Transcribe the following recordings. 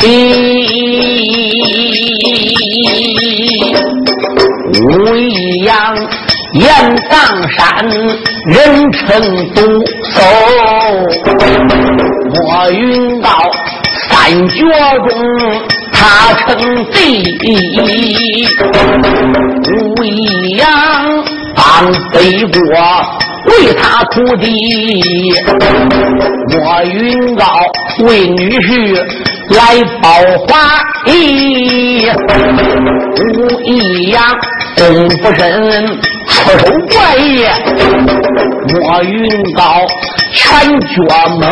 第一武一阳雁荡山，人称独手。莫云高三绝中。他称第一，武一阳帮北国为他徒弟，莫云高为女婿来报华义，吴一阳功夫深，出手怪异，莫云高。全脚门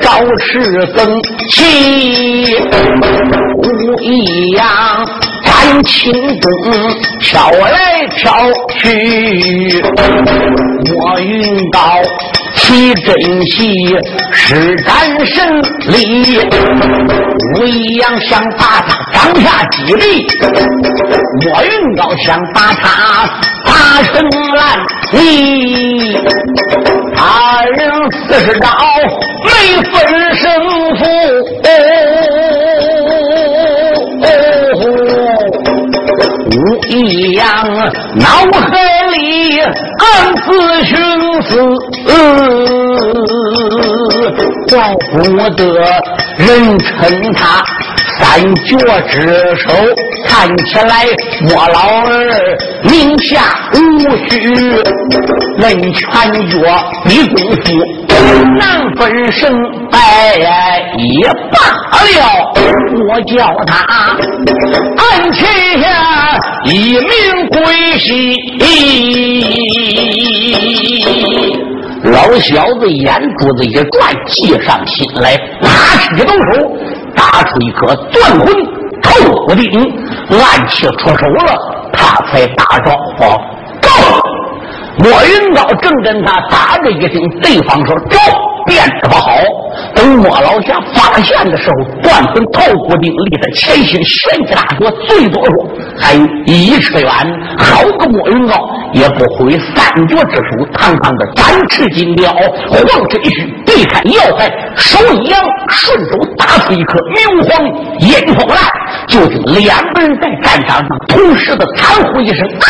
招式更齐，武一样战轻功飘来飘去，莫云高其真气施展神力，武一样想把他当下击毙，莫云高想把他打成烂泥。二人四十招没分胜负，武一阳脑海里暗自寻死，怪不得人称他。三绝之首，看起来我老儿名下无虚，论拳脚比功夫难分胜败也罢了。我叫他安旗下一名鬼戏，老小子眼珠子一转，计上心来，拿起动手。打出一颗断魂透骨钉，暗器出手了，他才打招呼。莫云高正跟他打着一声，对方说：“走。”变得不好。等莫老侠发现的时候，断魂透骨钉离他前心悬起大脚，最多说还有一尺远。好个莫云高，也不回三绝之术，堂堂的展翅金雕，晃身一虚，避开要害，手一扬，顺手打出一颗明黄烟头来，就听两个人在战场上同时的惨呼一声啊！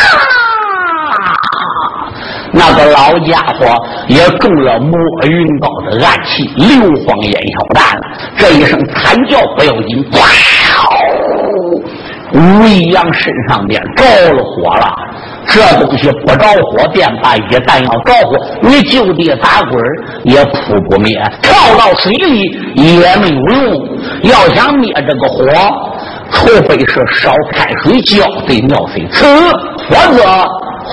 那个老家伙也中了莫云高的暗器硫磺烟硝弹了，这一声惨叫不要紧，吴一阳身上边着了火了。这东西不着火便罢，一旦要着火，你就地打滚也扑不灭，跳到水里也没有用。要想灭这个火，除非是烧开水浇水尿水吃，否则。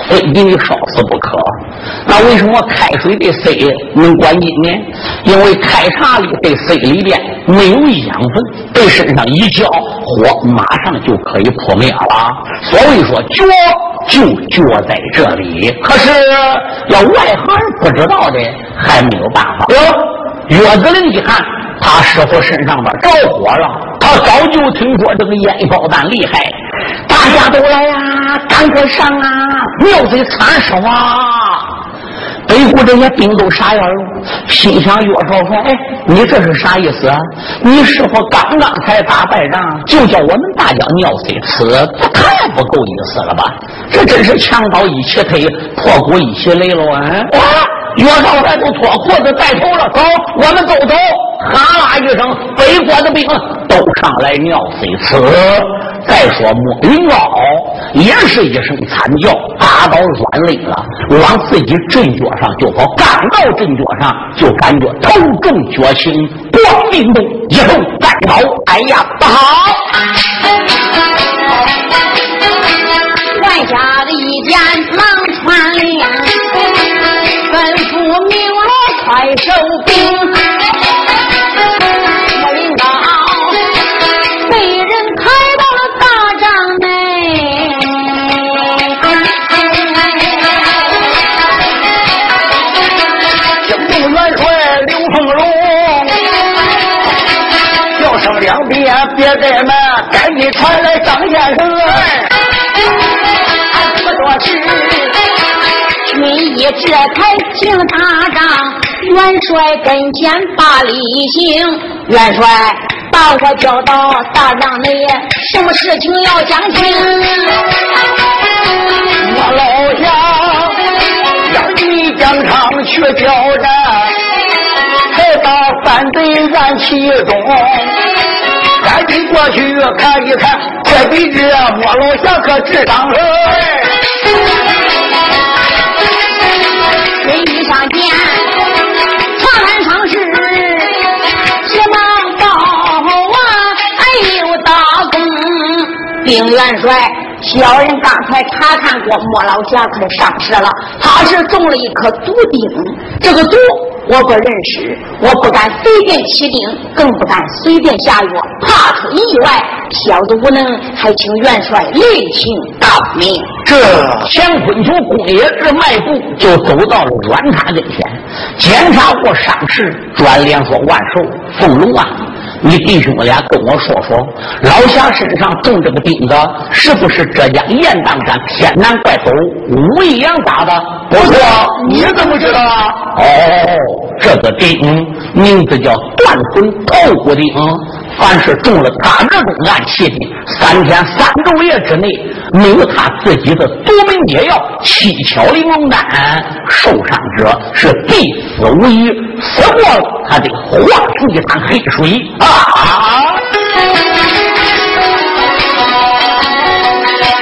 非给你烧死不可。那为什么开水的水能管阴呢？因为开茶里的水里边没有养分，对身上一浇，火马上就可以扑灭了。所以说，脚就脚在这里。可是要外行人不知道的，还没有办法。哟，岳子陵一看，他师傅身上边着火了。他早就听说这个烟炮弹厉害，大家都来呀，赶快上啊！庙贼参手啊！北国这些兵都傻眼了，心想：岳少说：“哎，你这是啥意思啊？你师傅刚刚才打败仗，就叫我们大家尿水吃，这太不够意思了吧？这真是强盗一起推，破鼓一起擂了！啊！岳少来都脱裤子带头了，走，我们都走。哈啦一声，北国的兵都上来尿水吃。再说莫云高也是一声惨叫，打到软肋了，往自己阵脚上就跑。刚到阵脚上，就感觉头重脚轻，光腚动，一后再跑，哎呀，不好！外家的一件来快收兵。别怠慢，赶紧传来张先生。俺不多事。一这才请大帐，元帅跟前把礼行。元帅把我叫到大帐内，什么事情要讲清？我老乡要你疆场去挑战，才把反对案其中。赶紧过去看一看，这比这莫老侠可智商了。人一上见，丁元帅，小人刚才查看过莫老侠可上市了，他是中了一颗毒钉，这个毒。我不认识，我不敢随便起钉，更不敢随便下药，怕出意外。小的无能，还请元帅另请高明。这乾坤球公爷这迈步就走到了阮塔跟前，检查过伤势，转脸说：“万寿，凤龙啊！”你弟兄俩跟我说说，老侠身上中这个钉子，是不是浙江雁荡山天南怪头武义阳打的？不错，你怎么知道啊？哦，这个钉名字叫断魂透骨钉，凡是中了他这种暗器的，三天三昼夜之内，没有他自己的夺门解药七巧玲珑丹，受伤者是必死无疑，死过了他得化成一滩黑水啊！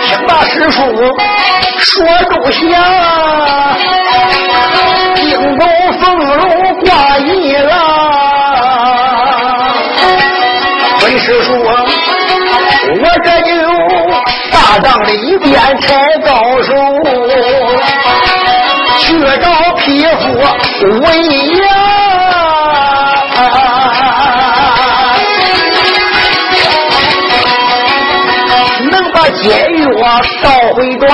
听大师叔说周详，惊动凤龙挂一郎。边拆高手，去找匹夫为阳。解药烧回转，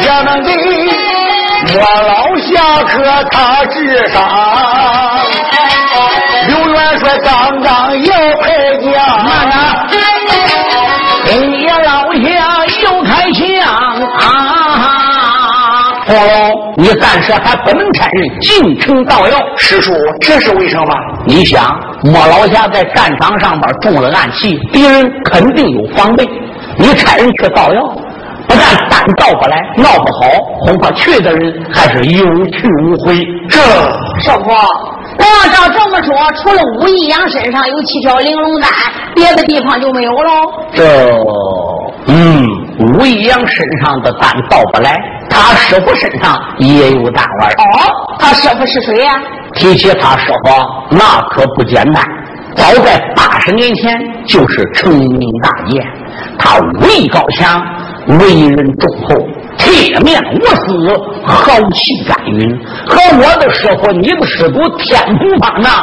也能给莫老侠客他治伤。刘元帅刚刚要开枪，你暂时还不能差人进城盗药。师叔，这是为什么？你想？莫老侠在战场上边中了暗器，敌人肯定有防备。你差人去盗药，不但单盗不来，闹不好，恐怕去的人还是有去无回。这少傅，那要照这么说，除了武义阳身上有七条玲珑丹，别的地方就没有喽。这，嗯，武义阳身上的丹盗不来，他师傅身上也有丹丸。哦，他师傅是谁呀？提起他师傅，那可不简单。早在八十年前，就是成名大业。他武艺高强，为人忠厚，铁面无私，豪气干云，和我的师傅、你的师祖天蓬方那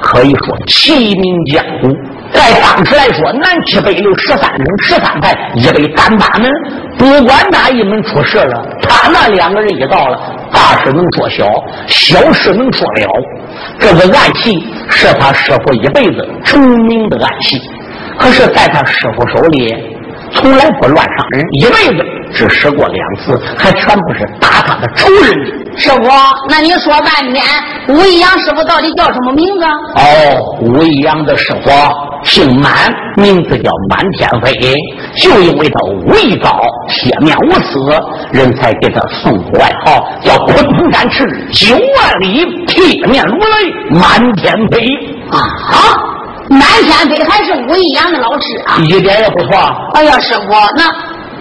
可以说齐名江湖。在当时来说，南七北六十三门十三派，一北单八门，不管哪一门出事了，他那两个人一到了。大事能做小，小事能说了。这个暗器是他师傅一辈子成名的暗器，可是在他师傅手里从来不乱杀人，一辈子只使过两次，还全部是打他的仇人。师傅，那你说半天，武一阳师傅到底叫什么名字？哦，武一阳的师傅姓满，名字叫满天飞，就因为他武艺高、铁面无私，人才给他送个外号，叫鲲鹏展翅九万里铁面如雷满天飞啊！满天飞还是武义阳的老师啊？一点也不错。哎呀，师傅，那。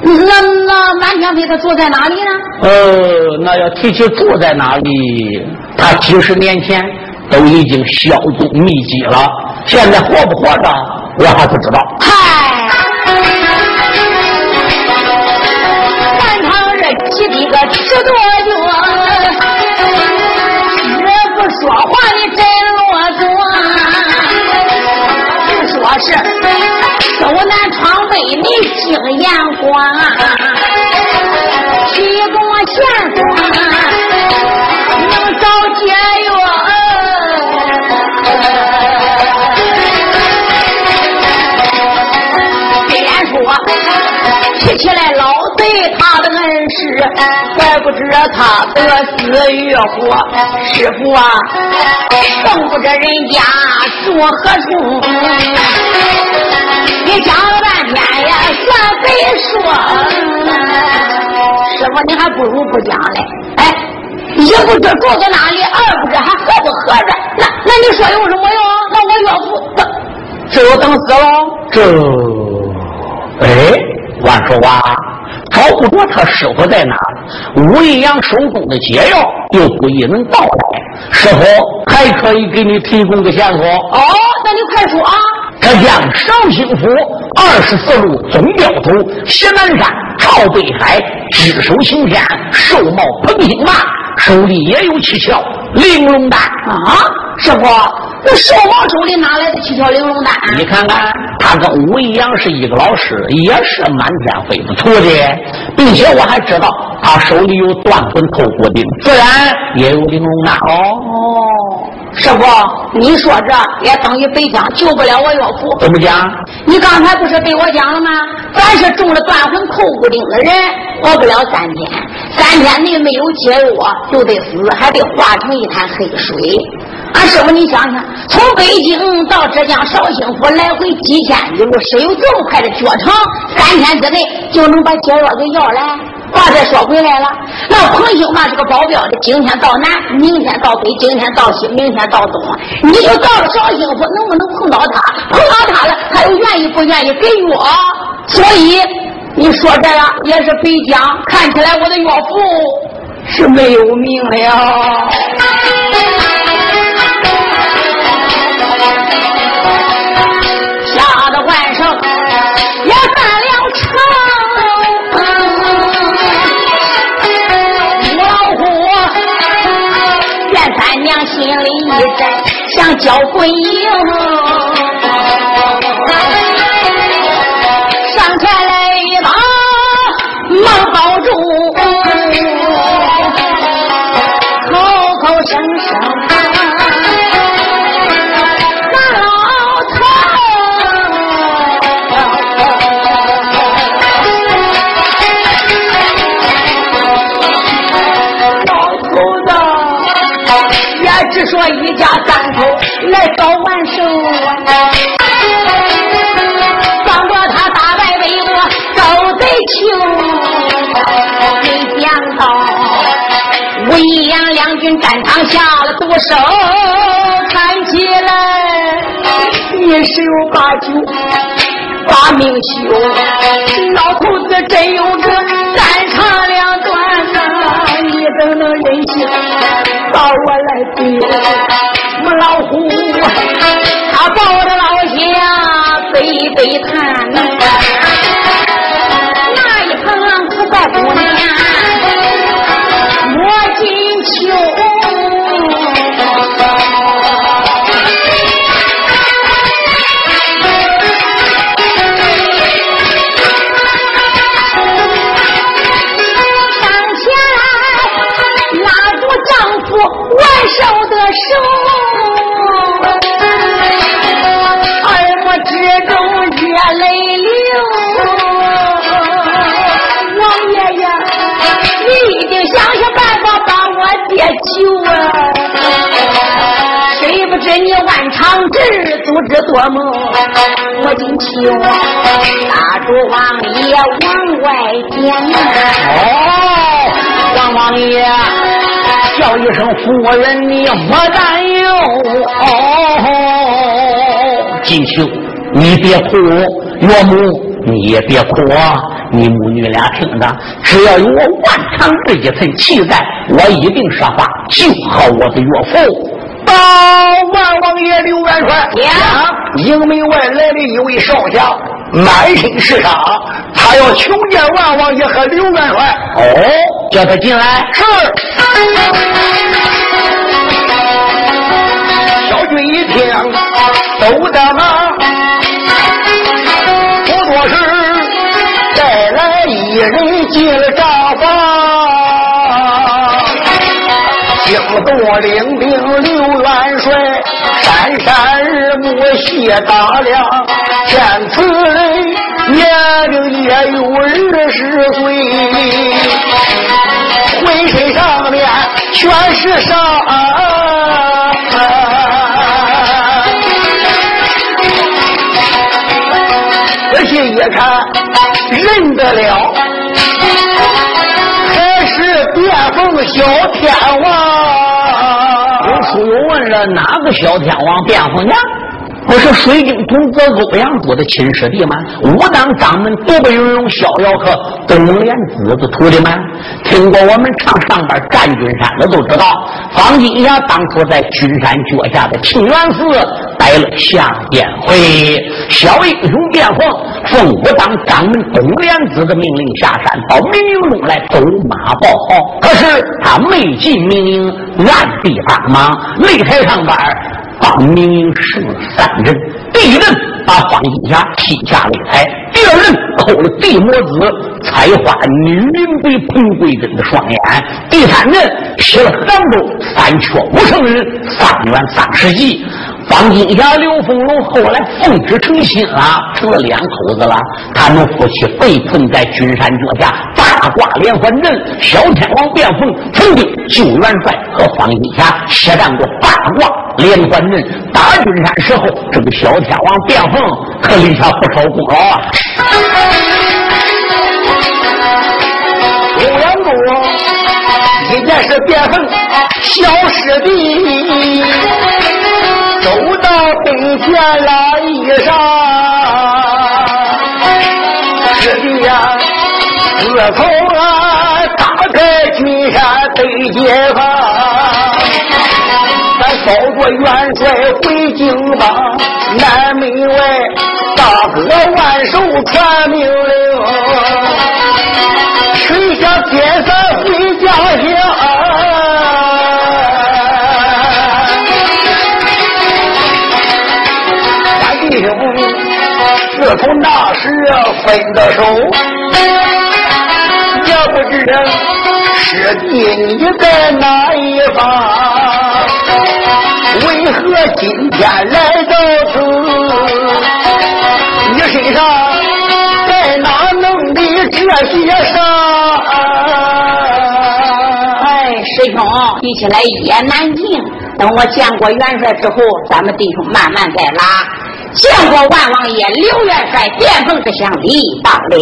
那那满天飞他住在哪里呢？呃，那要提起住在哪里，他几十年前都已经销踪匿迹了。现在活不活着，我还不知道。嗨，满堂人挤的个吃多脚，也不说话是。走南闯北，你经眼光，提供线索，能找解药。虽然说提起来老贼他的恩师，怪不知他得死与活。师傅啊，更不知人家住何处。你讲了半天呀，算白说。师傅，你还不如不讲嘞。哎，一不知住在哪里，二不知还合不合着。那那你说有什么用？那我岳父等，只有等死喽。这，哎，万寿啊，找不着他师傅在哪武义阳手中的解药又不一能到来，师傅还可以给你提供个线索。哦，那你快说啊！这将绍兴府二十四路总镖头谢南山朝北海，只手擎天，寿帽捧金马，手里也有七窍玲珑丹啊！师傅，那寿帽手里哪来的七窍玲珑丹？你看看，他跟武一阳是一个老师，也是满天飞的徒弟，并且我还知道他手里有断魂透骨钉，自然也有玲珑丹哦。师傅，你说这也等于白讲救不了我岳父。怎么讲？你刚才不是对我讲了吗？凡是中了断魂扣骨钉的人，活不了三天，三天内没有解药就得死，还得化成一滩黑水。俺师傅，你想想，从北京到浙江绍兴府来回几千里路，谁有这么快的脚程？三天之内就能把解药给要来？话再说回来了，那彭兴嘛是个保镖的，今天到南，明天到北，今天到西，明天到东，你就到了绍兴府，能不能碰到他？碰到他了，他又愿意不愿意给药？所以你说这样也是北疆，看起来我的岳父是没有命了。交鬼影，上前来一把忙抱住，口口声声。那老头，老头子也只说一家三口来找万寿，帮着他打败魏国周贼囚。没想到武一阳两军战场下了毒手，看起来你十有八九把命休。老头子真有个这一看，那，足智多谋，我今求拉住王爷往外捡啊！哦，王王爷叫一声夫人，你莫担忧。哦，金秋，你别哭，岳母你也别哭啊！你母女俩听着，只要有我万长这一份气在，我一定说话救好我的岳父。到万王爷刘元帅呀，营门外来了一位少侠，满身是伤，他要求见万王爷和刘元帅。哦，叫他进来。是。小军一听，走得忙，不多时，再来一人进了帐房。惊动领兵我谢大梁。见此人年龄也有二十岁，浑身上面全是伤，仔细一看认得了，还是变凤小天王。有书友问了，哪个小天王变凤娘？不是水晶童子欧阳波的亲师弟吗？武当掌门独背云龙逍遥客东莲子的徒弟们，听过我们唱上边战军山的都知道，方金霞当初在君山脚下的清源寺待了下殿会，小英雄变凤，奉武当掌门东莲子的命令下山到明营中来走马报号，可是他没进明营，暗地帮忙，擂台上边。方明英胜了三人，第一人把方金霞踢下擂台，第二人扣了地魔子采花女人被彭桂珍的双眼，第三人写了杭州三缺五圣人三元三世纪。方金霞、刘凤龙后来奉旨成亲了，成了两口子了。他们夫妻被困在君山脚下，八卦连环阵，小天王变凤，曾经救元帅和方金霞血战过八卦连环阵。打君山时候，这个小天王变凤可立下不少功劳啊。欧阳公一件是变凤小师弟。走到北天拉衣裳，师弟呀，自从啊打开君山北解放，咱保着元帅回京邦，南门外大哥万寿传命令，谁下天山回家乡。三弟兄自从那时分的手，也不知师弟你在哪一方？为何今天来到此？你身上在哪弄的这些伤？哎，师兄，一起来一言难尽。等我见过元帅之后，咱们弟兄慢慢再拉。见过万王爷刘元帅，殿凤之相礼到了。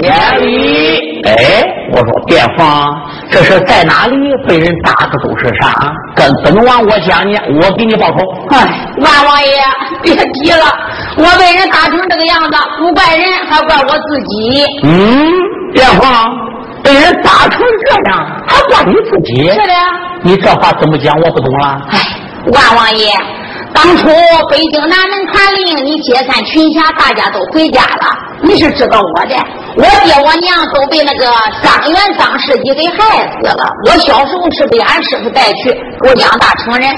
免礼。哎，我说殿凤，这是在哪里被人打的都是啥？跟本王我讲呢，我给你报仇。哎，万王爷别提了，我被人打成这个样子，不怪人，还怪我自己。嗯，殿凤被人打成这样，还怪你自己？是的。你这话怎么讲？我不懂了。哎，万王爷。当初北京南门传令，你解散群侠，大家都回家了。你是知道我的，我爹我娘都被那个张元张世吉给害死了。我小时候是被俺师傅带去我养大成人。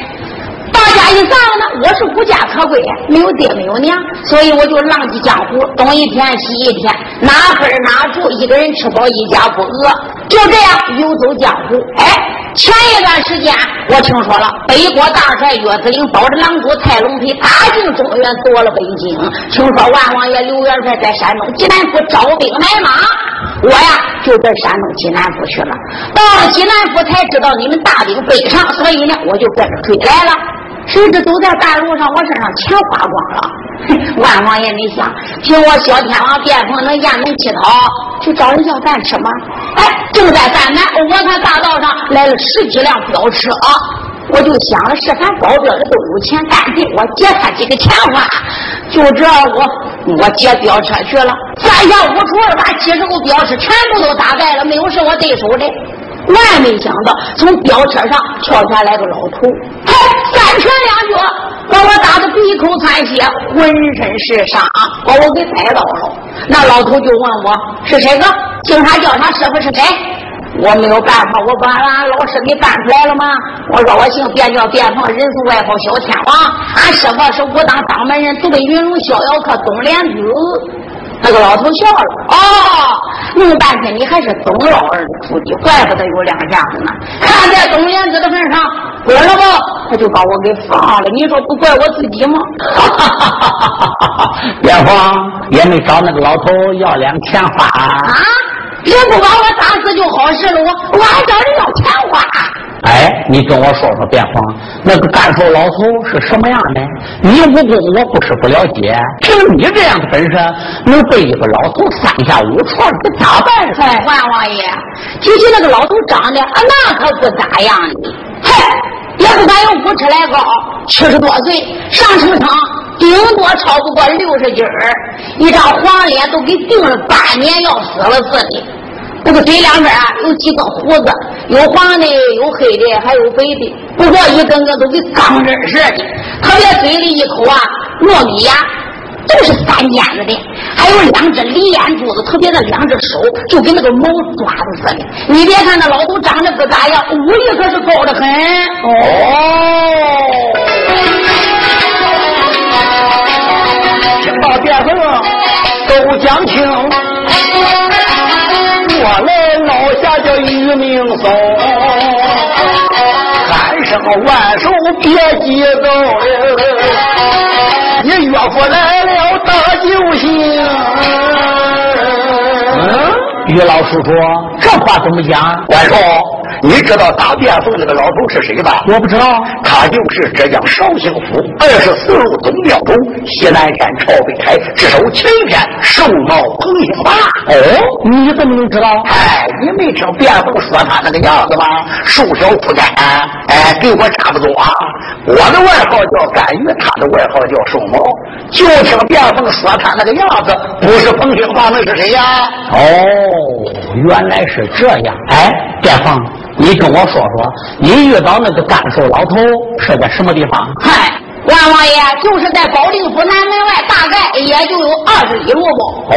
大家一散了呢，我是无家可归，没有爹没有娘，所以我就浪迹江湖，东一天西一天，哪分哪住，一个人吃饱一家不饿，就这样游走江湖。哎。前一段时间，我听说了，北国大帅岳子陵保着狼主蔡龙飞打进中原，夺了北京。听说万王爷刘元帅在山东济南府招兵买马，我呀就在山东济南府去了。到了济南府才知道你们大兵北上，所以呢，我就跟着追来了。谁知走在半路上，我身上钱花光了。万王爷，你想凭我小天王变凤能雁门乞讨去找人要饭吃吗？哎，正在犯难，我看大道上来了十几辆飙车啊，我就想了，是咱保镖的都有钱，干脆我借他几个钱花。就这我我借飙车去了，三下五除二把几十个飙车全部都打败了，没有是我对手的。万没想到，从飙车上跳下来个老头，嘿，三拳两脚把我打得鼻口窜血，浑身是伤，把我给逮到了。那老头就问我是谁个？警察叫他师傅是谁？我没有办法，我把俺老师给搬出来了吗？我说我姓便叫便房，人送外号小天王。俺师傅是武当掌门人，独背云龙逍遥客董莲子。那个老头笑了，哦，弄半天你还是董老二的徒弟，怪不得有两下子呢。看在董莲子的份上，滚了吧，他就把我给放了。你说不怪我自己吗？边方也没找那个老头要两钱花啊？人不把我打死就好事了，我我还找人要钱花。哎，你跟我说说，变化那个干瘦老头是什么样的？你武功我不是不了解，凭你这样的本事，能被一个老头三下五除二给打败？哎，万王爷，提起那个老头长得啊，那可不咋样的，嗨，也不敢有五尺来高，七十多岁上城场，顶多超不过六十斤儿，一张黄脸都给定了八年要死了似的。那个嘴两边啊有几个胡子，有黄的，有黑的，还有白的。不过一根根都跟钢针似的。特别嘴里一口啊糯米牙，都是三尖子的。还有两只梨眼珠子，特别的两只手就跟那个猫爪子似的。你别看那老头长得不咋样，武力可是高的很。哦，听到变声都讲清。我来老下叫余明松，喊声万寿别急走，你岳父来了大救星。嗯，于老师说，这话怎么讲？万寿。你知道打便凤那个老头是谁吧？我不知道，他就是浙江绍兴府二十四路总镖头西南天朝北台只手青天寿茂彭兴霸。哦，你怎么能知道？哎，你没听便凤说他那个样子吗？瘦小枯干，哎，跟我差不多啊。我的外号叫甘玉，他的外号叫寿茂。就听便凤说他那个样子，不是彭兴霸，那是谁呀？哦，原来是这样。哎，便凤。你跟我说说，你遇到那个干瘦老头是在什么地方？嗨，万王爷就是在保定府南门外，大概也就有二十里路吧？哦，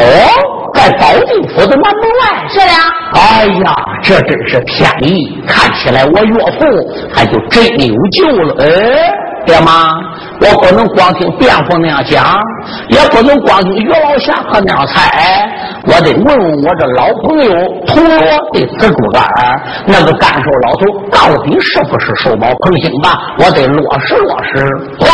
在保定府的南门外。是的。哎呀，这真是天意！看起来我岳父还就真有救了。哎，爹妈。我不能光听辩护那样讲，也不能光听于老侠客那样猜，我得问问我这老朋友铜锣的紫竹竿那个干瘦老头到底是不是寿宝彭兴吧？我得落实落实。哐！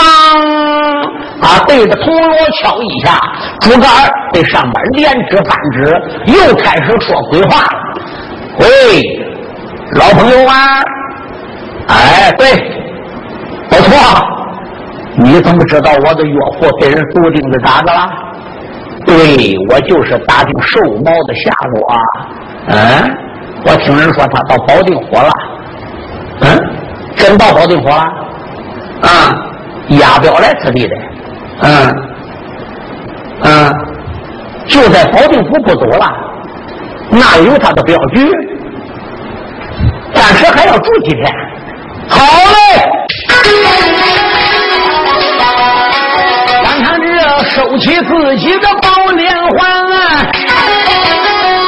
啊对着铜锣敲一下，竹竿在上边连指翻指，又开始说鬼话了。喂，老朋友啊！哎，对，不错。你怎么知道我的岳父被人毒钉子咋的了？对，我就是打听瘦毛的下落啊。嗯，我听人说他到保定火了。嗯，真到保定火了？啊，押镖来此地的。嗯，嗯，就在保定府不走了，那有他的镖局，暂时还要住几天。好嘞。起自己的宝莲环，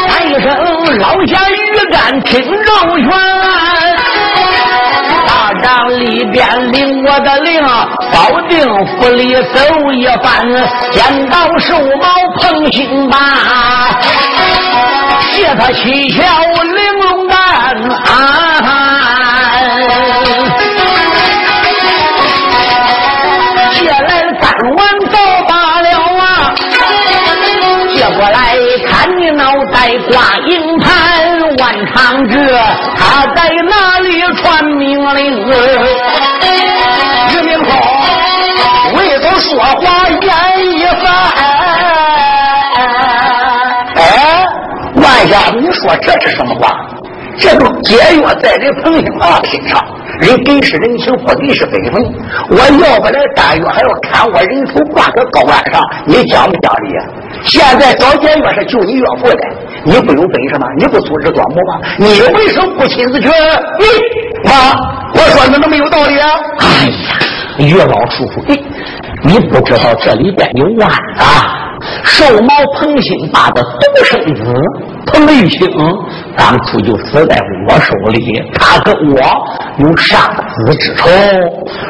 喊一声老侠鱼干听周全，大帐里边领我的令，保定府里走一番，见到寿宝彭兴霸，谢他七窍玲珑丹啊。在挂营盘，万长志他在哪里传命令？于明松为头说话言一番。哎，万家，你说这是什么话？这都节约在人彭兴霸身上。人给是人情，不给是本分。我要不来单月，还要砍我人头挂个高杆上，你讲不讲理？现在找节约是救你岳父的，你不有本事吗？你不组织端木吗？你为什么不亲自去？你妈，我说的那么有道理啊？哎呀，岳老叔叔，你你不知道这里边有弯啊！寿毛彭兴霸的独生子彭玉清，当初就死在我手里。他跟我有杀子之仇。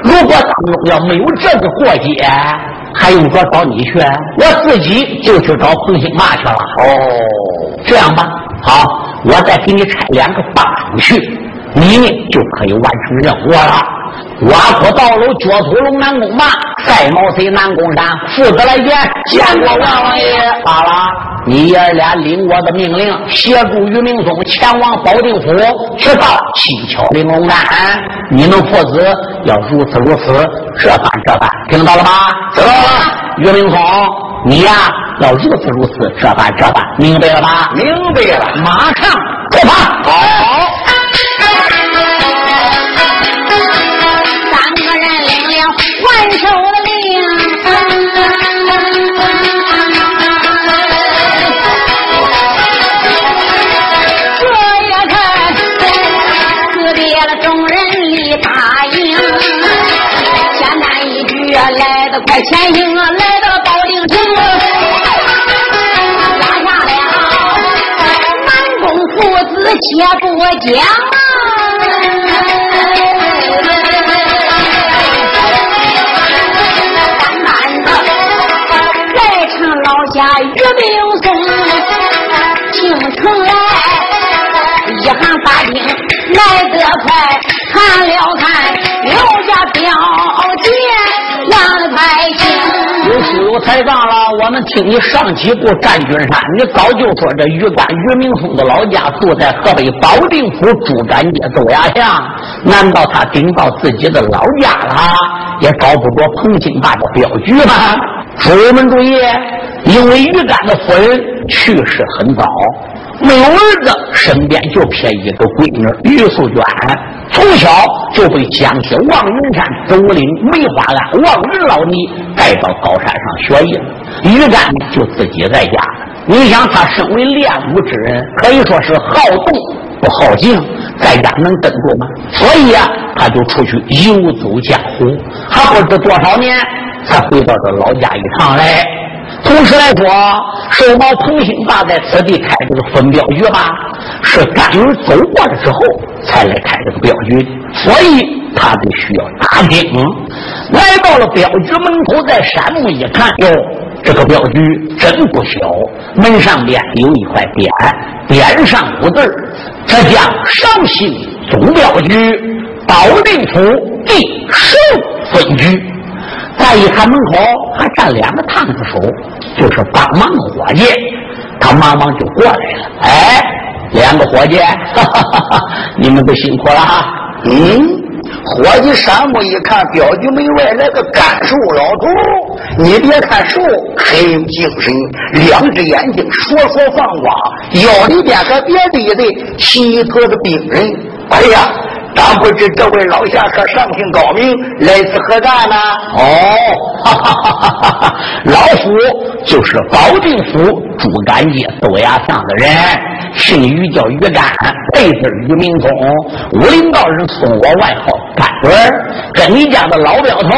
如果当中要没有这个过节，还用说找你去？我自己就去找彭兴霸去了。哦，这样吧，好，我再给你差两个帮去，你呢就可以完成任务了。挖苦道路，脚土龙南宫马，赛毛贼南宫山，父子来见，见过万王爷。罢了，你爷俩领我的命令，协助于明松前往保定府去报七巧玲珑丹。你们父子要如此如此，这般这般，听到了吗？知道了。于明松，你呀要如此如此，这般这般，明白了吧？明白了。马上出发。好。快，前行啊来到了保定城，拉下了南宫父子且不讲。下岳明松进城来，一行大兵来得快，看了看留下表姐让太抬杠了，我们听你上几步《战军山》，你早就说这于干于明松的老家住在河北保定府朱干街周家巷，难道他顶到自己的老家了，也找不着彭兴霸的镖局吗？诸位们注意。因为于干的夫人去世很早，没有儿子，身边就撇一个闺女于素娟，从小就被江西望云山总领梅花庵王仁老尼带到高山上学艺。于干就自己在家。你想，他身为练武之人，可以说是好动不好静，在家能跟住吗？所以啊，他就出去游走江湖，还不知多少年才回到这老家一趟来。同时来说，寿毛彭兴霸在此地开这个分镖局吧，是甘云走过了之后才来开这个镖局，所以他得需要打听。来到了镖局门口，在山木一看，哟，这个镖局真不小，门上边有一块匾，匾上五字浙江绍兴总镖局保定府第十分局。再一看门口还站两个烫子手，就是帮忙伙计，他忙忙就过来了。哎，两个伙计，哈哈哈哈你们都辛苦了。嗯，伙计山木一看，镖局门外来个干瘦老头，你别看瘦，很有精神，两只眼睛烁烁放光，腰里边还别着一对齐头的兵人。哎呀！但不知这位老侠客上姓高明，来自何干呢？哦，哈哈哈哈！老夫就是保定府朱干街豆芽巷的人，姓于，叫于干，辈字于明宗。武林道人送我外号干儿跟你家的老表头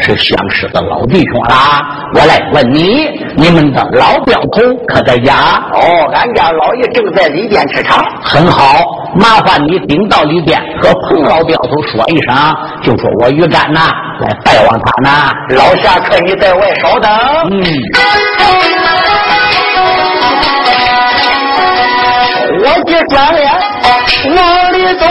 是相识的老弟兄啦。我来问你，你们的老镖头可在家？哦，俺家老爷正在里边吃茶。很好。麻烦你顶到里边和彭老镖头说一声，就说我于干呐来拜望他呢。老侠客，你在外稍等。嗯。我的转脸往里走，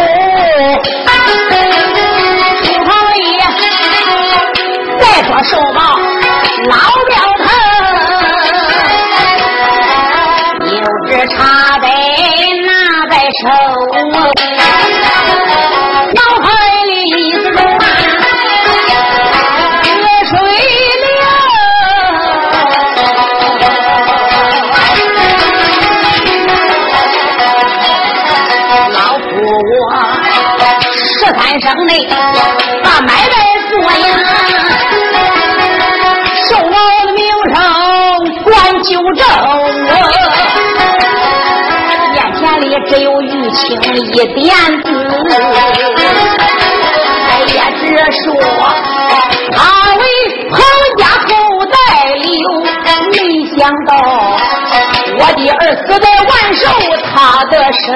城内把买卖做呀，受了的名声管九正，眼前里只有玉清一点子，哎呀，只说他为彭家后代留，没想到我的儿死在万寿他的手。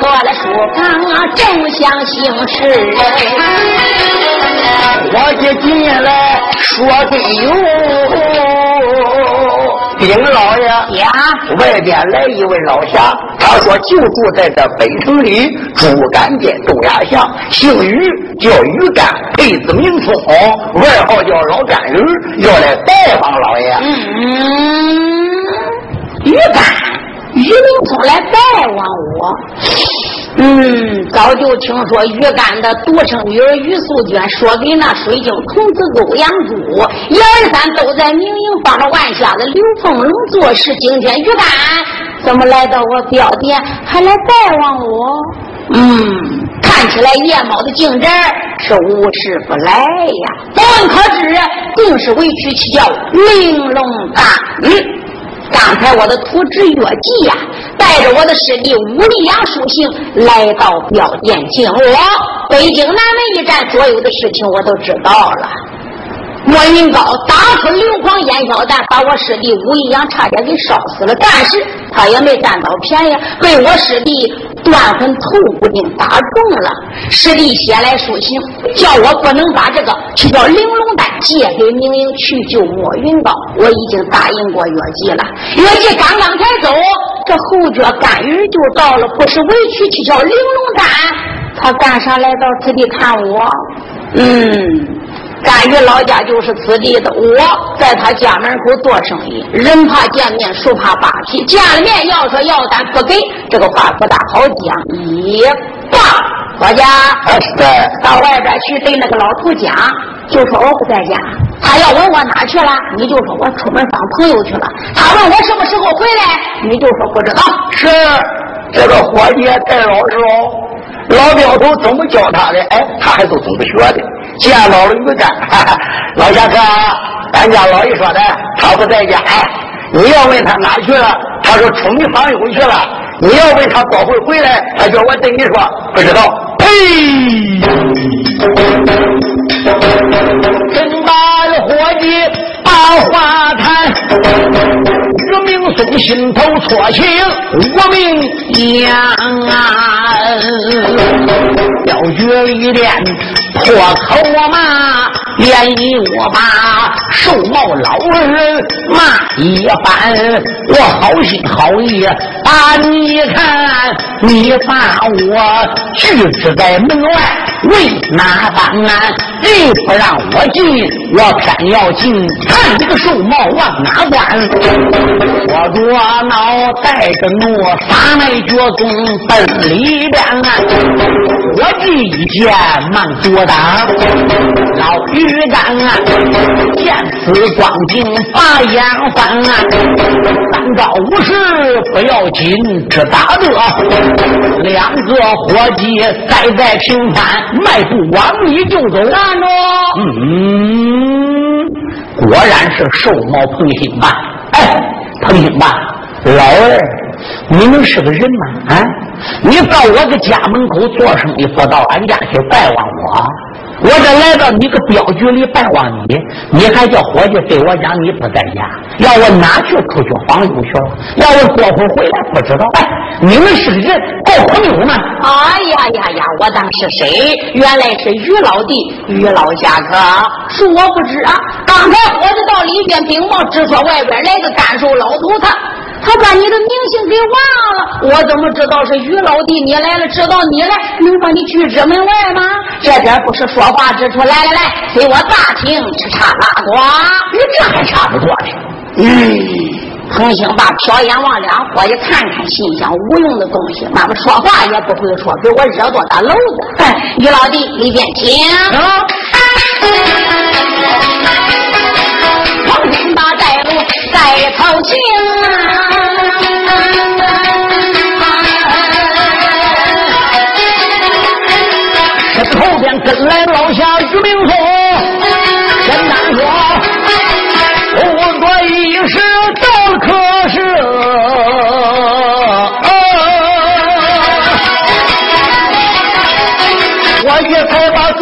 他做了书房啊，正想行事。我这进来说的有。丁老爷呀，外边来一位老侠，他说就住在这北城里朱干店东崖巷，姓于，叫于干，配字名松，外号叫老干鱼，要来拜访老爷。嗯，于干，于明松来拜望我。嗯，早就听说于干的独生女儿于素娟说给那水晶童子欧阳珠一二三都在明营帮着万瞎子刘凤龙做事。今天于干怎么来到我表店，还来拜望我？嗯，看起来夜猫的进人是无事不来呀。不问可知，定是委屈其叫玲珑大女。刚才我的徒侄月季呀，带着我的师弟武力阳书信来到镖店请我。北京南门一站所有的事情我都知道了。莫云高打出硫磺烟硝弹，把我师弟武力阳差点给烧死了，但是他也没占到便宜，被我师弟。断痕头骨钉打中了，师弟写来书信，叫我不能把这个叫玲珑丹借给明英去救莫云道。我已经答应过月季了，月季刚刚才走，这后脚甘雨就到了，不是委屈去叫玲珑丹，他干啥来到此地看我？嗯。甘于老家就是此地的，我在他家门口做生意，人怕见面，树怕扒皮，见了面要说要咱不给，这个话不大好讲。一罢，我家，到外边去对那个老头讲，就说我不在家。他要问我哪去了，你就说我出门帮朋友去了。他问我什么时候回来，你就说不知道。是这个伙计太老实哦。老镖头怎么教他的？哎，他还都怎么学的？见到了鱼干，老侠客，俺家老爷说的，他不在家。你要问他哪去了？他说出门访友去了。你要问他多会回来？他叫我对你说，不知道。呸！真把的伙计把话谈，于明松心头错情无名扬啊！镖局里边破口我骂。连一我把瘦毛老儿骂一番，我好心好意把你看，你把我拒之在门外，为哪般？你不让我进，我偏要进，看这个瘦毛往哪关？我着脑带着怒，撒迈脚弓奔里边啊，我这一见忙躲挡，老于。干啊，见此光景把眼翻啊，三招五式不要紧，只打得两个伙计栽在平川，迈步往里就走。站住！嗯，果然是瘦猫彭兴办。哎，彭兴办，老二，你能是个人吗？啊，你到我的家门口做生意，不到俺家去拜望我？我这来到你个镖局里拜望你，你还叫伙计对我讲你不在家，要我哪去出去访友去？要我过会回来不知道？哎，你们是人够朋友吗？哎呀呀呀！我当是谁？原来是于老弟，于老侠客，恕我不知啊！刚才伙计到里边禀报，只说外边来个干瘦老头，子。他把你的名姓给忘了，我怎么知道是于老弟你来了？知道你来，能把你拒之门外吗？这点不是说话之处。来来来，随我大厅吃茶拉呱，你这还差不多呢。嗯，恒星把瞟眼望两伙计看看，心想无用的东西，妈妈说话也不会说，给我惹多大娄子。于老弟里边请。恒星把带路再操心。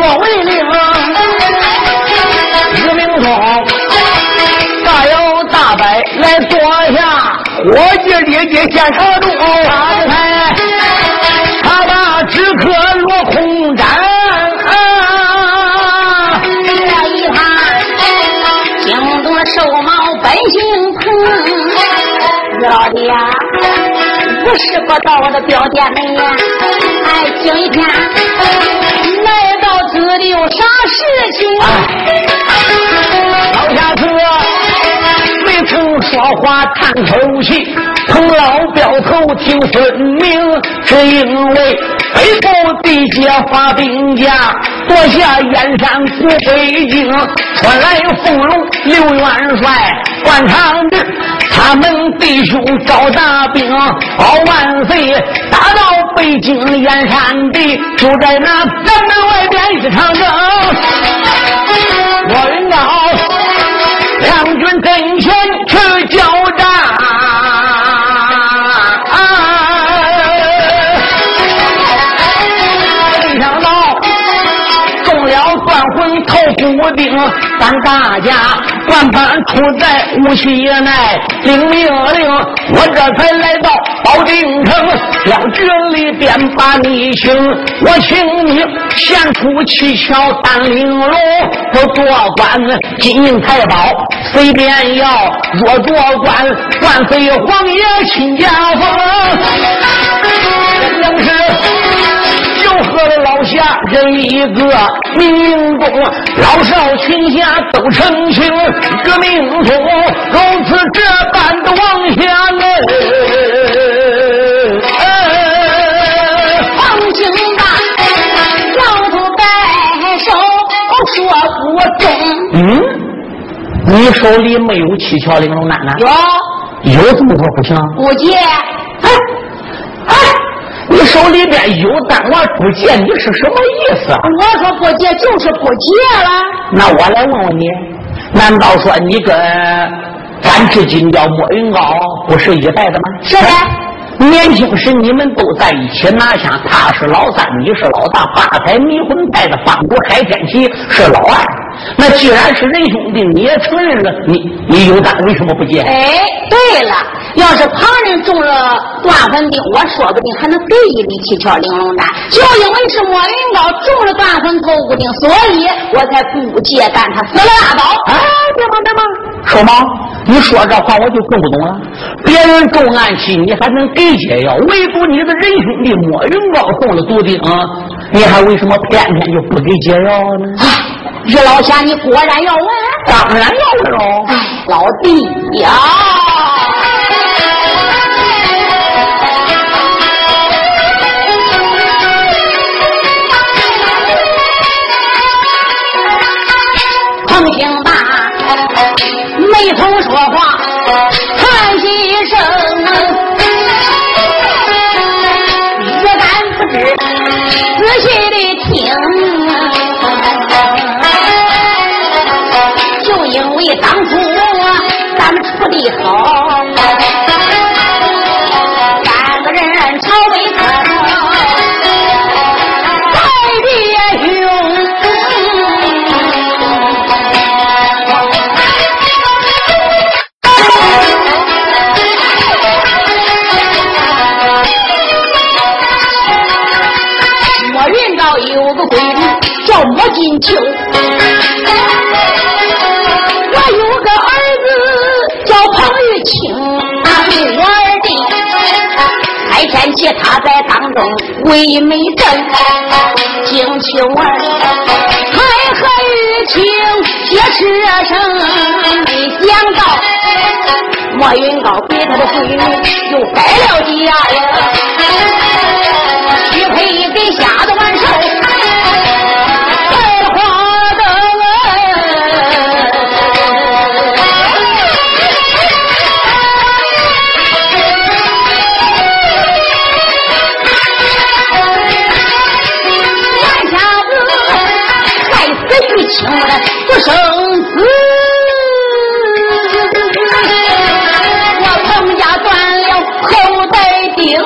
赵卫兵、于名忠大摇大摆来坐下，火计烈接现场中发着，他把纸壳落空斩，这一盘惊。老弟呀，不是不到我的表店门呀，哎，今天那。啥事情啊？老下子没曾说话叹口气，彭老表头听分明，是因为北部地界发兵家，夺下燕山过北京，传来风龙刘元帅关长志，他们弟兄招大兵保万岁，打到北京燕山地，就在那咱门外边一场争。我云高，两军阵前魂头骨钉，咱大家万般出在无锡内，领命令，我这才来到保定城，将军里边把你请，我请你献出七巧丹玲珑，我做官金银财宝随便要，若做官万岁皇爷亲家风，正是。就和老下人一个明公，老少群侠都成情，革命中如此这般的往下哎放心吧，老头摆手说不中。嗯，你手里没有七巧玲珑丹呢？有有这么多不行？不接，哎哎，你手里边有丹丸不借，你是什么意思啊？我说不借就是不借了。那我来问问你，难道说你跟咱至今叫莫云高不是一代的吗？是的。年轻时你们都在一起拿下，他是老三，你是老大，八彩迷魂派的方国海天齐是老二。那既然是仁兄弟，你也承认了，你你有胆为什么不借？哎，对了，要是旁人中了断魂钉，我说不定还能给一粒七窍玲珑丹。就因为是莫云高中了断魂头骨钉，所以我才不接，干他死了拉倒。哎，别忙别忙，说嘛，你说这话我就更不懂了。别人中暗器，你还能给解药，唯独你的仁兄弟莫云高中了毒钉，你还为什么偏偏就不给解药呢？哎，于老侠，你果然要问？当然要问喽。哎，老弟呀。眉头说话，金秋，我有个儿子叫彭玉清，我儿弟开天起他在当中为美正，金秋儿还和玉清结识生，没想到莫云高给他的闺女又改了家呀。许配给瞎子请了不生死，我彭家断了后代钉儿。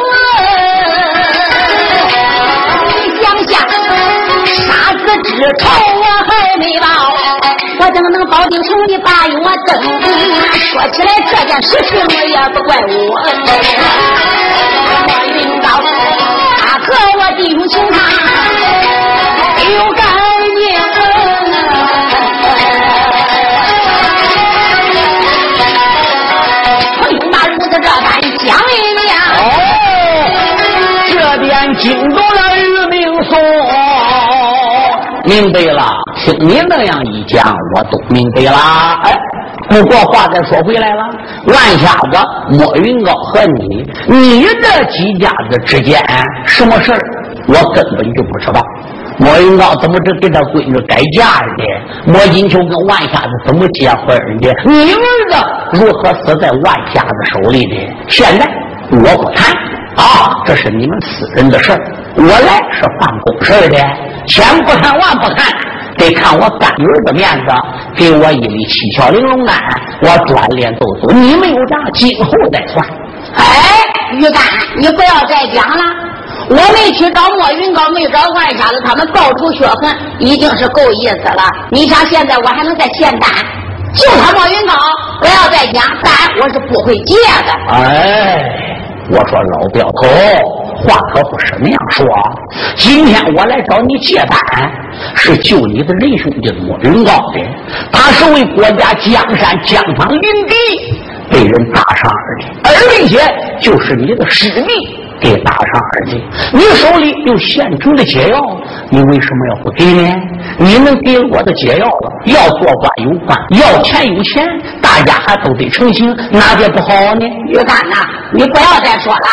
你想下，杀子之仇我还没报，我怎么能保定兄的把拥等？说起来这件事情也不怪我，我云高，他和我弟兄情长。这边惊动了于明松。明白了，听你那样一讲，我都明白了。哎，不过话再说回来了，万瞎子莫云高和你，你这几家子之间什么事儿，我根本就不知道。莫云高怎么这给他闺女改嫁的？莫金秋跟万瞎子怎么结婚的？你儿子如何死在万瞎子手里的？现在我不谈啊，这是你们私人的事儿。我来是办公事的，先不看万不看，得看我干女儿的面子，给我一粒七窍玲珑丹，我转脸就走。你没有账，今后再算。哎，玉丹，你不要再讲了。我没去找莫云高，没找万瞎子，他们报仇雪恨，已经是够意思了。你想现在我还能再现单？就他莫云高，不要再讲单，我是不会借的。哎，我说老镖头，话可不是那样说。今天我来找你借单，是救你的仁兄弟莫云高的，他是为国家江山江方云敌被人打伤而的，而并且就是你的师弟。给打伤而的，你手里有现成的解药，你为什么要不给呢？你能给我的解药了，要做官有官，要钱有钱，大家还都得成行，哪点不好呢？于丹呐，你不要再说了，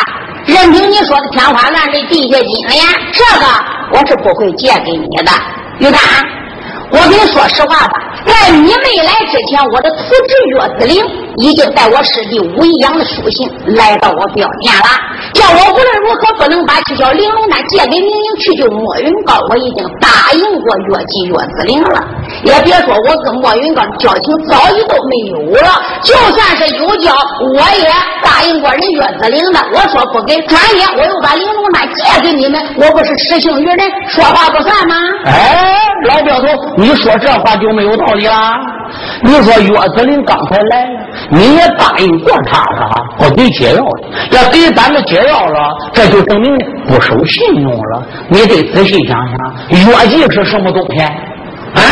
任凭你说的天花乱坠、地下金莲，这个我是不会借给你的。于丹，我跟你说实话吧，在你没来之前，我的徒侄岳子陵已经带我师弟武一阳的书信来到我表面了。叫我无论如何不能把七窍玲珑丹借给明英去救莫云高，我已经答应过岳继岳子陵了。也别说我跟莫云高交情早已都没有了，就算是有交，我也答应过人岳子陵的。我说不给，转眼我又把玲珑丹借给你们，我不是失信于人，说话不算吗？哎，老镖头，你说这话就没有道理啦。你说岳子陵刚才来了，你也答应过他了，不给解药的，要给咱们解药了，这就证明不守信用了。你得仔细想想，药剂是什么东西？啊，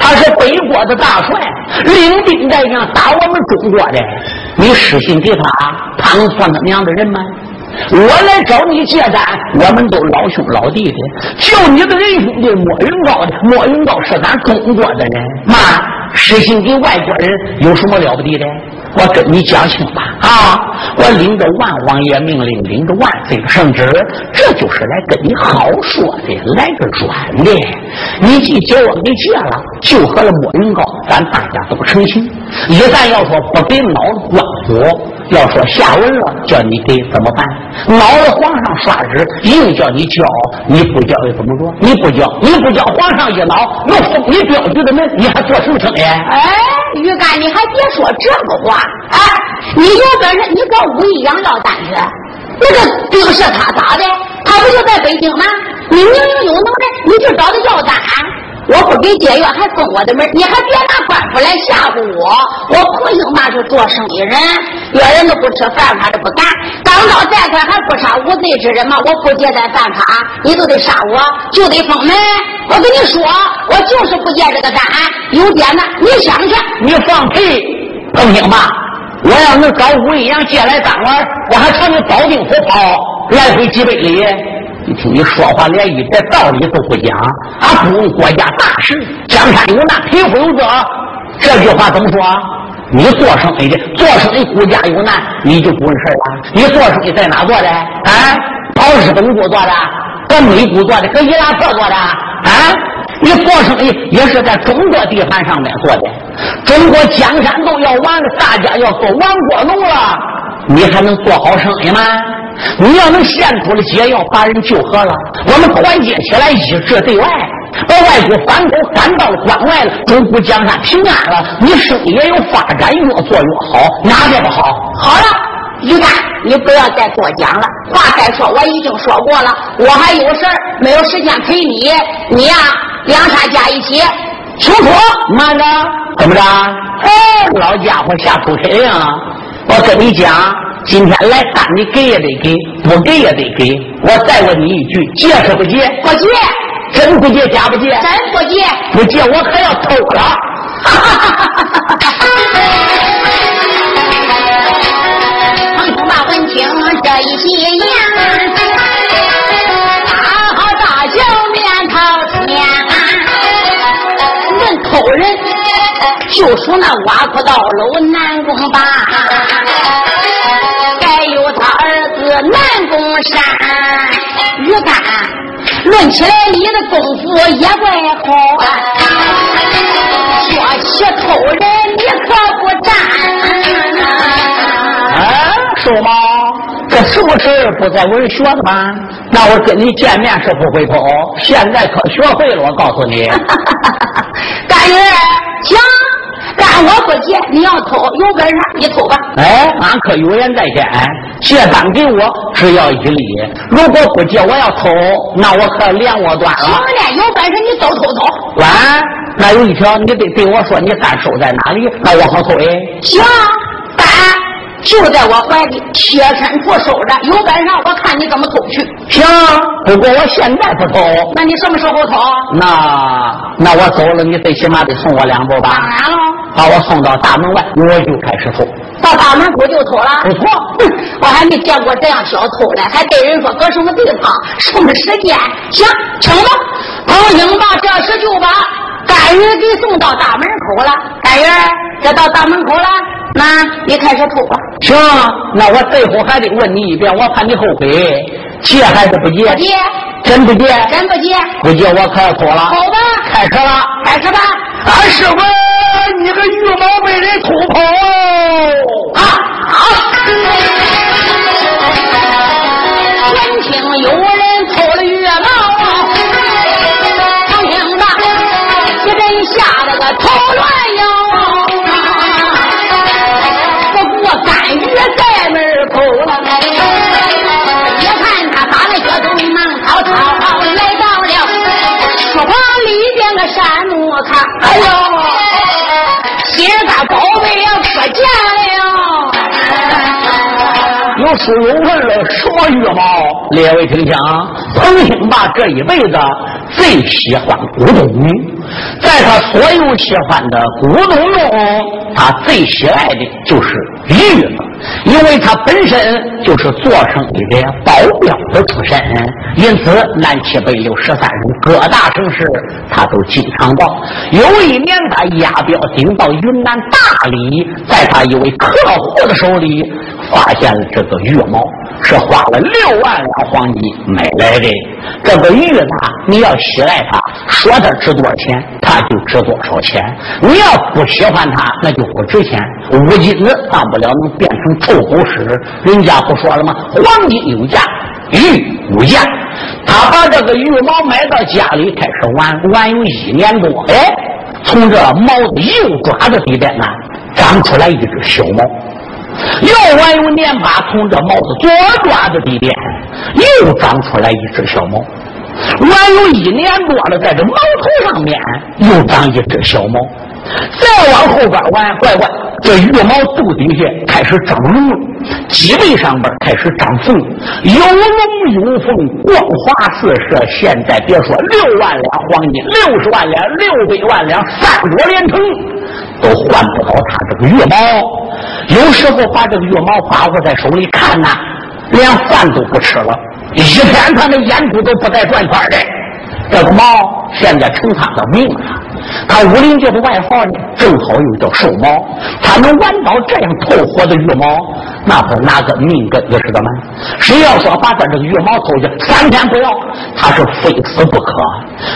他是北国的大帅，领兵带将打我们中国的。你失信给他，他能算他娘的人吗？我来找你借单，我们都老兄老弟的，救你的人兄弟莫云高的，莫云高是咱中国的人，妈失信给外国人有什么了不得的？我跟你讲清吧，啊，我领着万王爷命令，领着万岁的圣旨，这就是来跟你好说的，来个软的。你既叫我给借了，就和了莫云高，咱大家都成心。一旦要说不给脑官府，要说下文了，叫你给怎么办？恼了皇上刷旨，硬叫你交，你不交又怎么着？你不交，你不交，皇上一恼，又封你镖局的门，你还做什么生意？哎，于干，你还别说这个话啊！你有本事，你找武义阳要单去，那个兵是他打的，他不就在北京吗？你明明有能耐，你就找他要单。我不给解约，还封我的门，你还别拿官府来吓唬我。我朋友那是做生意人，别人都不吃饭，他都不干，当朝再快还不杀无罪之人吗？我不接再犯法，你都得杀我，就得封门。我跟你说，我就是不接这个单，有点子，你想去？你放屁！放心吧，我要能找武一阳借来当玩，我还朝你保定府跑来回几百里。你听你说话连一点道理都不讲，啊，不问国家大事，江山有难，贫富有责，这句话怎么说？你做生意的，做生意国家有难，你就不问事了。你做生意在哪做的？啊，跑日本国做的，搁美国做的，搁伊拉克做的，啊？你做生意也是在中国地盘上面做的，中国江山都要完了，大家要做亡国奴了，你还能做好生意吗？你要能献出了解药，把人救活了，我们团结起来，一致对外，把外国反攻赶到了关外了，中国江山平安了，你生意也有发展，越做越好，哪点不好？好了，于丹，你不要再多讲了，话该说我已经说过了，我还有事儿，没有时间陪你，你呀、两杀加一起，清楚。慢着，怎么着？哎，老家伙下出谁呀？我跟你讲，今天来单你给也得给，不给也得给。我再问你一句，借是不借？不借。真不借，假不借？真不借。不借，我可要偷了。彭兄把闻听这一席言，大好大小面朝天。论偷人，就属那挖苦道楼南宫霸，于干。论起来，你的功夫也怪好啊！说起偷人，你可不占。啊，瘦吗，这是不是不在文学的吗？那我跟你见面是不会偷，现在可学会了。我告诉你，大爷，行。但我不借，你要偷，有本事你偷吧。哎，俺可有言在先，借单给我只要一厘，如果不借，我要偷，那我可连我断了。行了，有本事你都偷偷。完，那有一条，你得对我说，你单收在哪里，那我好偷哎。行，单就在我怀里，贴身处收着，有本事我看你怎么偷去。行，不过我现在不偷。那你什么时候偷？那那我走了，你最起码得送我两步吧？当然了。把我送到大门外，我就开始偷。到大门口就偷了？不错，我还没见过这样小偷嘞，还对人说搁什么地方，什么时间？行，请吧。彭英吧，这时就把甘云给送到大门口了。甘云，这到大门口了，那你开始偷吧。行，那我最后还得问你一遍，我怕你后悔，借还是不借？不借。真不借？真不借？不借，我可要偷了。好吧，开始了，开始吧。二师傅。有书有文了，什么羽毛？列位听讲，彭兴霸这一辈子最喜欢古董，在他所有喜欢的古董中，他最喜爱的就是玉了。因为他本身就是做生意的保镖的出身，因此南七北六十三省各大城市他都经常到。有一年，他押镖顶到云南大理，在他一位客户的手里发现了这个玉猫，是花了六万两黄金买来的。这个玉呢，你要喜爱它，说它值多少钱，它就值多少钱；你要不喜欢它，那就不值钱。五金子当不了，能变成。臭狗屎！人家不说了吗？黄金有价，玉无价。他把这个羽毛买到家里，开始玩，玩有一年多。哎，从这毛的右爪子里边呢，长出来一只小猫。又玩有年把，从这毛的左爪子里边又长出来一只小猫。玩有一年多了，在这毛头上面又长一只小猫。再往后边玩，乖乖，这羽毛肚底下开始长绒了，脊背上边开始长缝，有龙有凤，光华四射。现在别说六万两黄金，六十万两，六百万两，三国连城，都换不到他这个月毛。有时候把这个月毛把握在手里看呐，连饭都不吃了，一天他那眼珠都不带转圈的。这个猫现在成他的命了。他武林界的外号呢，正好又叫瘦猫。他能玩到这样透火的羽毛，那不拿个命根子似的吗？谁要说把他这个羽毛偷去，三天不要，他是非死不可。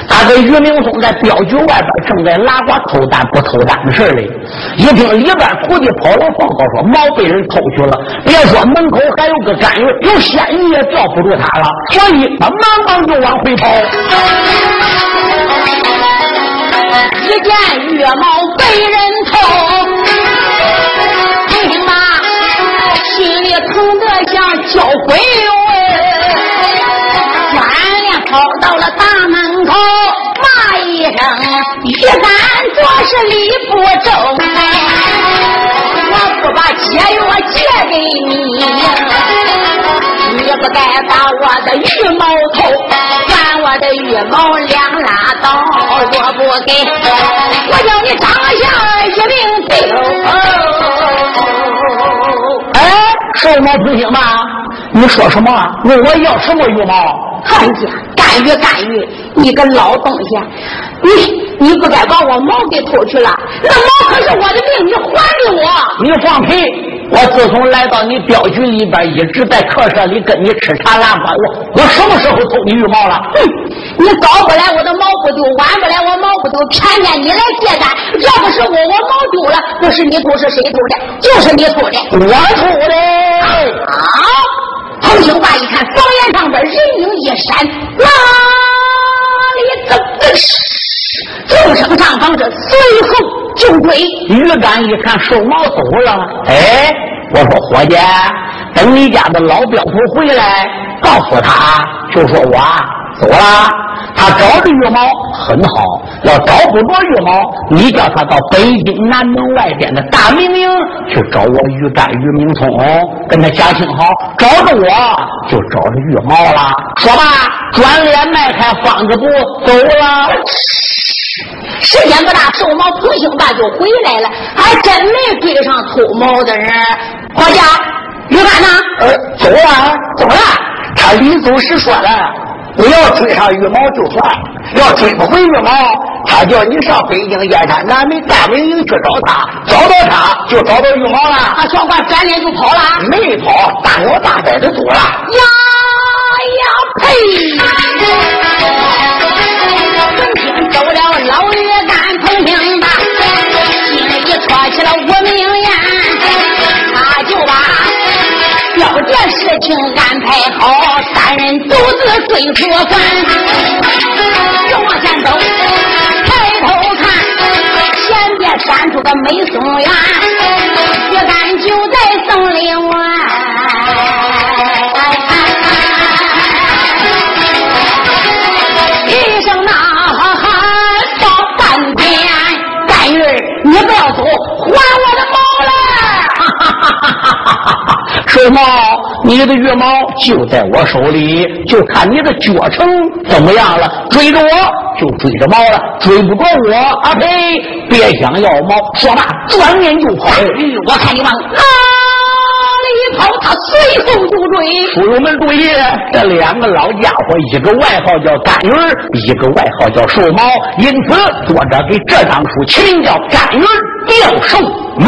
他跟于明松在镖局外边正在拉呱偷蛋不偷蛋的事里，一听里边徒弟跑来报告说毛被人偷去了，别说门口还有个甘云，有仙女也吊不住他了，所以他忙忙就往回跑。一见月毛被人偷，得像焦灰味。转脸跑到了大门口，骂一声，玉干做是礼不周，我不把解药借给你，你不该把我的羽毛偷，把我的羽毛两拉倒，我不给，我叫你长下一命哎，寿毛不行吗？你说什么？问我要什么羽毛？看家干鱼干鱼，你个老东西，你你不该把我毛给偷去了，那毛可是我的命，你还给我。你放屁！我自从来到你镖局里边，一直在客舍里跟你吃茶拉呱，我我什么时候偷你羽毛了？哼！你早不来我的毛不丢，晚不来我毛不丢，偏偏你来借单。要不是我，我毛丢了，不是你偷是谁偷的？就是你偷的，我偷的。好。彭兴霸一看房檐上边人影一闪，哪里走？纵身上房，这随后就追。鱼竿一看瘦毛走了，哎，我说伙计，等你家的老镖头回来，告诉他，就说我走了。他找着羽毛很好，要找不着羽毛，你叫他到北京南门外边的大明营去找我于占、于明聪，跟他讲清好，找着我就找着羽毛了。说吧，转脸迈开方子步走了。时间不大，瘦毛彭兴大就回来了，还真没追上偷毛的人。伙计，于干呢？呃，走了，走了。他临走时说了。你要追上羽毛就算，要追不回羽毛，他叫你上北京燕山南门大明营去找他，找到他就找到羽毛了。他小官转脸就跑了，没跑，大摇大摆的走了。呀呀呸！整天走了老岳干彭平大，心里戳起了无名烟，他就把。要这事情安排好，人独自追出关，又往前走，抬头看，前边闪出个美松园，玉干就在松林外。一声呐喊，叫半天，干玉你不要走，还我的毛来！哈哈哈！你的羽毛就在我手里，就看你的脚程怎么样了。追着我就追着猫了，追不着我，阿呸！别想要猫。说罢，转眼就跑。我看你往哪里跑，他随后就追。书友们注意，这两个老家伙，一个外号叫甘云，一个外号叫瘦猫，因此作者给这张书起名叫《甘云吊瘦毛》。